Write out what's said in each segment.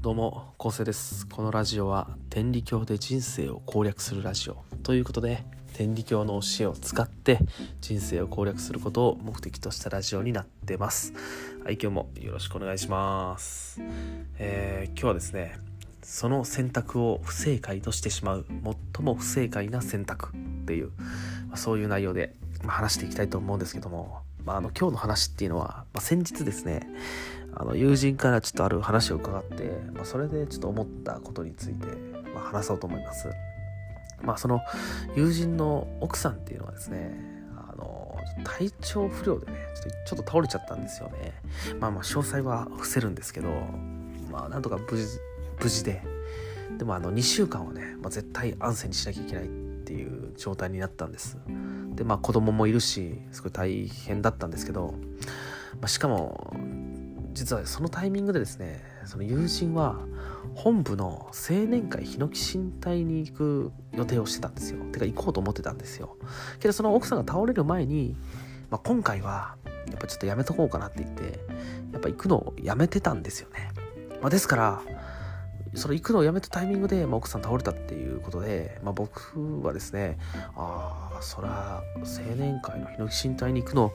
どうも、昴生です。このラジオは天理教で人生を攻略するラジオということで、天理教の教えを使って人生を攻略することを目的としたラジオになってます。はい、今日もよろしくお願いします。えー今日はですね、その選択を不正解としてしまう最も不正解な選択っていう、まあそういう内容で、まあ話していきたいと思うんですけども、まあ、あの今日の話っていうのは、まあ、先日ですねあの友人からちょっとある話を伺って、まあ、それでちょっと思ったことについて、まあ、話そうと思います。まあその友人の奥さんっていうのはですねあの体調不良でねちょっと倒れちゃったんですよね。まあまあ詳細は伏せるんですけどまあなんとか無事無事ででもあの2週間はね、まあ、絶対安静にしなきゃいけないっていう状態になったんです。でまあ子供もいるしすごい大変だったんですけど、まあ、しかも実はそのタイミングでですねその友人は本部の青年会ヒノキ新隊に行く予定をしてたんですよ。てか行こうと思ってたんですよ。けどその奥さんが倒れる前に、まあ、今回はやっぱちょっとやめとこうかなって言ってやっぱ行くのをやめてたんですよね、まあ、ですからその行くのをやめたタイミングで、まあ、奥さん倒れたっていうことで、まあ、僕はですねああそら青年会のヒノキ新隊に行くの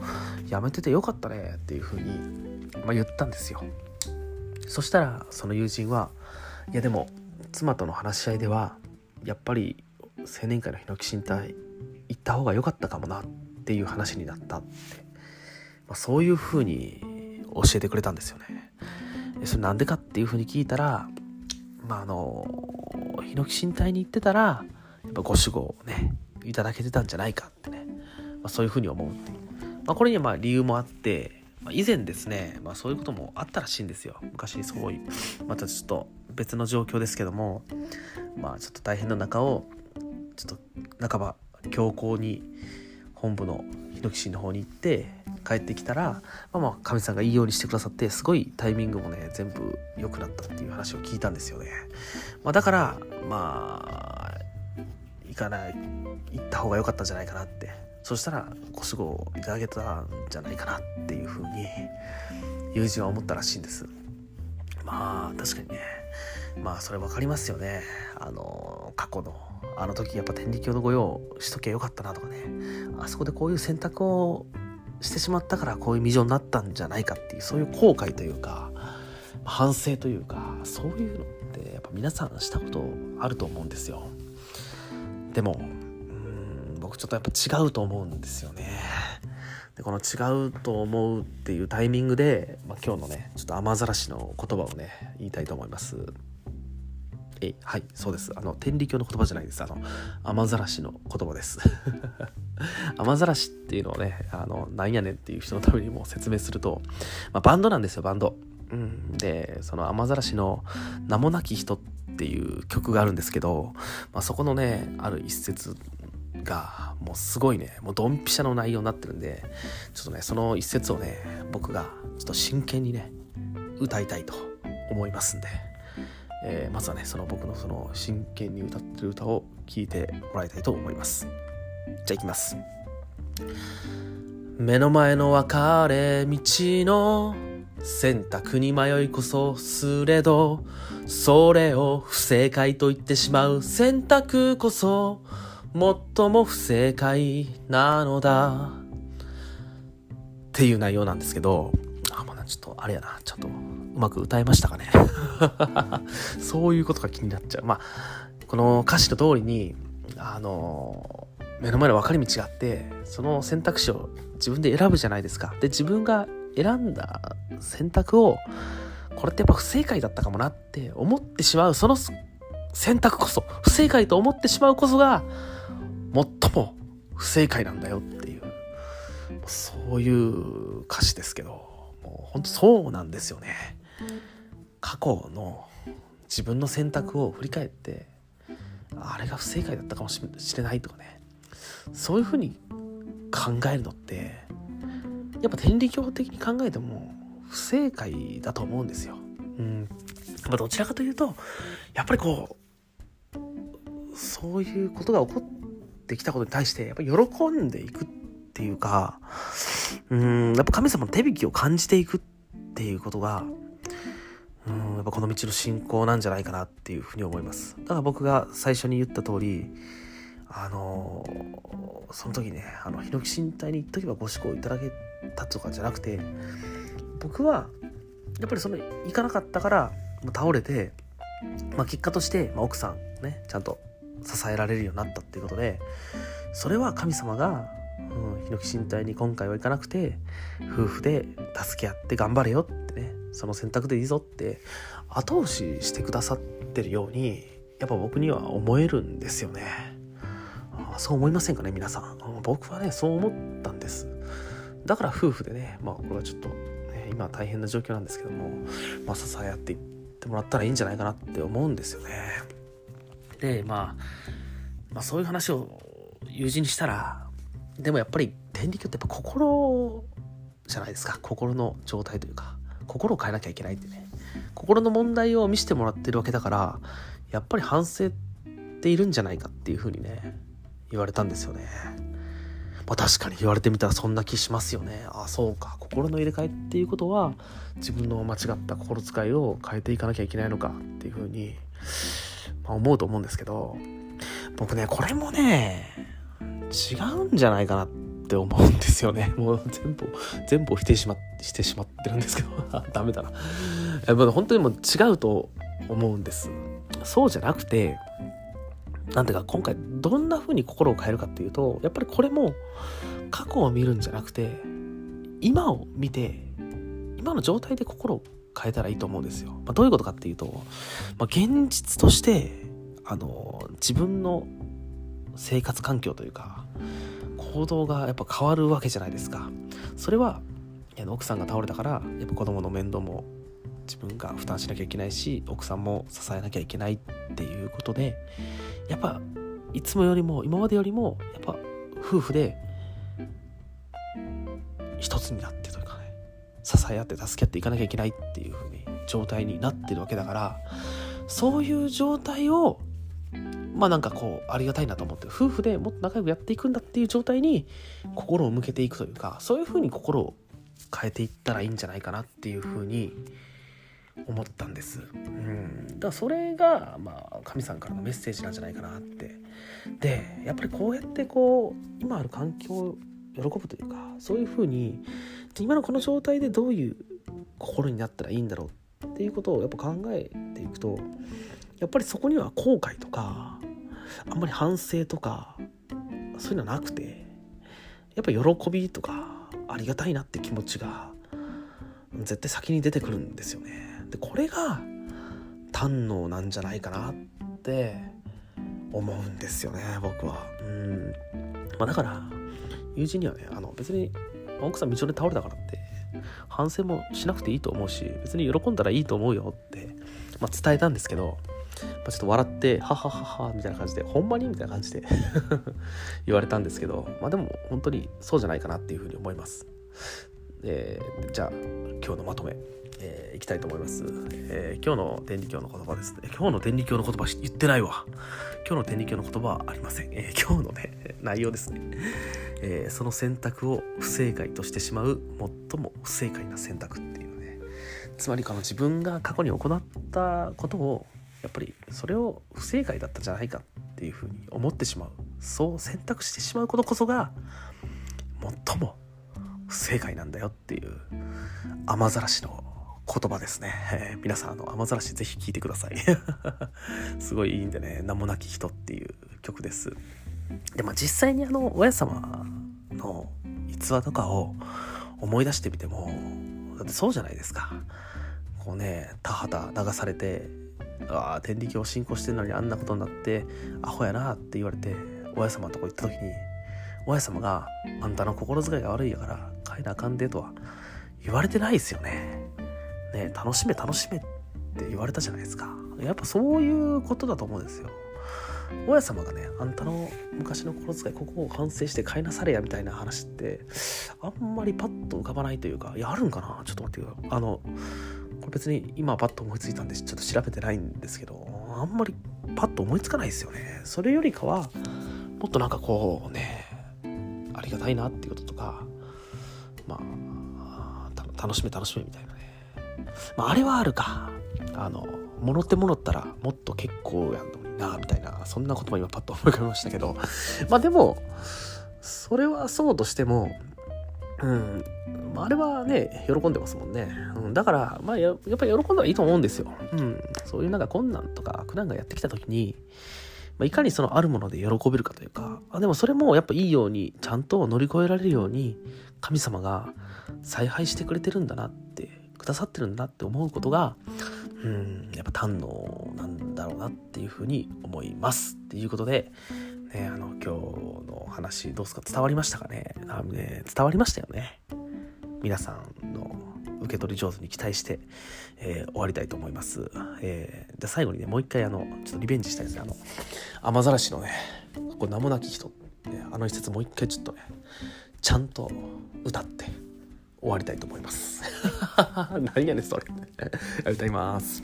やめててよかったねっていうふうに、まあ、言ったんですよ。そしたらその友人はいやでも妻との話し合いではやっぱり青年会のヒノキ新隊行った方が良かったかもなっていう話になったって、まあ、そういうふうに教えてくれたんですよね。でそれなんでかっていうふうに聞いたらまああのヒノキ新隊に行ってたらやっぱご守護をねいただけてたんじゃないかってね、まあ、そういうふうに思うっていう、まあ、これにはまあ理由もあって、まあ、以前ですね、まあ、そういうこともあったらしいんですよ。昔そういまたちょっと別の状況ですけどもまあちょっと大変な中をちょっと半ば強行に本部のヒノキの方に行って帰ってきたらまあまあかみさんがいいようにしてくださってすごいタイミングもね全部良くなったっていう話を聞いたんですよね、まあ、だからまあ行かない行った方が良かったんじゃないかなって。そしたらご守護をいただけたんじゃないかなっていうふうに友人は思ったらしいんです。まあ確かにね。まあそれ分かりますよね。あの過去のあの時やっぱ天理教の御用しときゃよかったなとかね。あそこでこういう選択をしてしまったからこういう未情になったんじゃないかっていうそういう後悔というか反省というかそういうのってやっぱ皆さんしたことあると思うんですよ。でもうん僕ちょっとやっぱ違うと思うんですよね。でこの違うと思うっていうタイミングで、まあ、今日のねちょっと雨ざらしの言葉をね言いたいと思います。えはいそうです。あの天理教の言葉じゃないです。あの雨ざらしの言葉です。雨ざらしっていうのをねあのなんやねんっていう人のためにも説明すると、まあ、バンドなんですよバンド。うん、でその雨ざらしの「名もなき人」っていう曲があるんですけど、まあ、そこのねある一節がもうすごいねもうドンピシャの内容になってるんでちょっとねその一節をね僕がちょっと真剣にね歌いたいと思いますんで、えーまずはねその僕のその真剣に歌ってる歌を聴いてもらいたいと思います。じゃあいきます。目の前の分かれ道の選択に迷いこそすれどそれを不正解と言ってしまう選択こそ最も不正解なのだ。っていう内容なんですけどあまあちょっとあれやなちょっとうまく歌えましたかね？そういうことが気になっちゃう。まあこの歌詞の通りにあの目の前の分かれ道があってその選択肢を自分で選ぶじゃないですか。で自分が選んだ選択をこれってやっぱ不正解だったかもなって思ってしまうその選択こそ不正解と思ってしまうこそが最も不正解なんだよっていうそういう歌詞ですけどもう本当そうなんですよね。過去の自分の選択を振り返ってあれが不正解だったかもしれないとかねそういうふうに考えるのってやっぱ天理教的に考えても不正解だと思うんですよ。うん。まあ、どちらかというと、やっぱりこう、そういうことが起こってきたことに対して、やっぱ喜んでいくっていうか、うん、やっぱ神様の手引きを感じていくっていうことが、うんやっぱこの道の進行なんじゃないかなっていうふうに思います。だから僕が最初に言った通りあのー、その時ねあのヒノキ身体に行っとけばご志向いただけたとかじゃなくて僕はやっぱりその行かなかったから倒れて、まあ、結果として、まあ、奥さんねちゃんと支えられるようになったっていうことでそれは神様が、うん、ヒノキ身体に今回は行かなくて夫婦で助け合って頑張れよってねその選択でいいぞって後押ししてくださってるようにやっぱ僕には思えるんですよね。そう思いませんかね皆さん。僕はねそう思ったんです。だから夫婦でねまあこれはちょっと、ね、今大変な状況なんですけども、まあ、支え合っていってもらったらいいんじゃないかなって思うんですよね。でまあまあそういう話を友人にしたらでもやっぱり天理教ってやっぱ心じゃないですか。心の状態というか。心を変えなきゃいけないってね。心の問題を見せてもらってるわけだからやっぱり反省っているんじゃないかっていうふうにね言われたんですよね。まあ確かに言われてみたらそんな気しますよね。ああそうか。心の入れ替えっていうことは自分の間違った心遣いを変えていかなきゃいけないのかっていうふうに、まあ、思うと思うんですけど。僕ねこれもね違うんじゃないかなってって思うんですよね。もう全部、全部を否定しま、してしまってるんですけど、ダメだな。え本当にもう違うと思うんです。そうじゃなくて、なんていうか今回どんな風に心を変えるかっていうと、やっぱりこれも過去を見るんじゃなくて、今を見て、今の状態で心を変えたらいいと思うんですよ。まあ、どういうことかっていうと、まあ、現実として、あの、自分の生活環境というか行動がやっぱ変わるわけじゃないですか。それは奥さんが倒れたからやっぱ子供の面倒も自分が負担しなきゃいけないし奥さんも支えなきゃいけないっていうことでやっぱいつもよりも今までよりもやっぱ夫婦で一つになってというかね支え合って助け合っていかなきゃいけないっていう風に状態になってるわけだからそういう状態をまあなんかこうありがたいなと思って夫婦でもっと仲良くやっていくんだっていう状態に心を向けていくというかそういうふうに心を変えていったらいいんじゃないかなっていうふうに思ったんです。うん、だからそれが、まあ、神さんからのメッセージなんじゃないかなって。でやっぱりこうやってこう今ある環境を喜ぶというかそういうふうに今のこの状態でどういう心になったらいいんだろうっていうことをやっぱ考えていくとやっぱりそこには後悔とかあんまり反省とかそういうのはなくてやっぱ喜びとかありがたいなって気持ちが絶対先に出てくるんですよね。でこれが堪能なんじゃないかなって思うんですよね僕は。うんまあ、だから友人にはねあの別に奥さん道で倒れたからって反省もしなくていいと思うし別に喜んだらいいと思うよって、まあ、伝えたんですけどちょっと笑って、ははははみたいな感じで、ほんまに？みたいな感じで 言われたんですけど、まあでも本当にそうじゃないかなっていうふうに思います。えー、じゃあ、今日のまとめ、えー、いきたいと思います。えー、今日の天理教の言葉ですね。今日の天理教の言葉言ってないわ。今日の天理教の言葉はありません。え、今日のね、内容ですね。え、その選択を不正解としてしまう最も不正解な選択っていうね。つまりこの自分が過去に行ったことをやっぱりそれを不正解だったじゃないかっていうふうに思ってしまう。そう選択してしまうことこそが最も不正解なんだよっていう雨ざらしの言葉ですね、えー、皆さんあの雨ざらしぜひ聴いてください。すごいいいんでね名もなき人っていう曲です。でまあ実際にあの親様の逸話とかを思い出してみてもだってそうじゃないですか。こうね田畑流されてああ天理教を信仰してるのにあんなことになってアホやなって言われて親様のとこ行った時に親様が「あんたの心遣いが悪いやから帰らあかんで」とは言われてないですよね。ね楽しめ楽しめって言われたじゃないですか。やっぱそういうことだと思うんですよ。親様がねあんたの昔の心遣いここを反省して買いなされやみたいな話ってあんまりパッと浮かばないというかいやあるんかな？ちょっと待ってくださいあのこれ別に今パッと思いついたんでちょっと調べてないんですけどあんまりパッと思いつかないですよね。それよりかはもっとなんかこうねありがたいなっていうこととかまあ楽しめ楽しめみたいなね、まあ、あれはあるか。あのもろってもろったらもっと結構やんのになみたいなそんな言葉今パッと思い浮かべましたけど。まあでもそれはそうとしてもうん。あれはね喜んでますもんね、うん、だからまあややっぱり喜んだらいいと思うんですよ、うん、そういうなんか困難とか苦難がやってきた時にまあ、いかにそのあるもので喜べるかというかあでもそれもやっぱいいようにちゃんと乗り越えられるように神様が采配してくれてるんだなってくださってるんだって思うことがうんやっぱ堪能なんだろうなっていうふうに思います。っていうことで、ね、あの今日の話どうですか？伝わりましたかね？あのね伝わりましたよね皆さんの受け取り上手に期待して、えー、終わりたいと思います。えー、じゃ最後にね、もう一回あの、ちょっとリベンジしたいですね。あの、雨ざらしのね、これ名もなき人、ね、あの一節もう一回ちょっとね、ちゃんと歌って終わりたいと思います。何やねん、それ。歌います。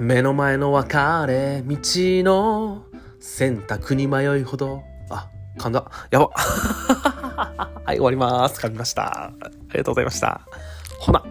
目の前の別れ道の選択に迷いほど、あ、噛んだ。やば。はい、終わります。噛みました。ありがとうございました。ほな。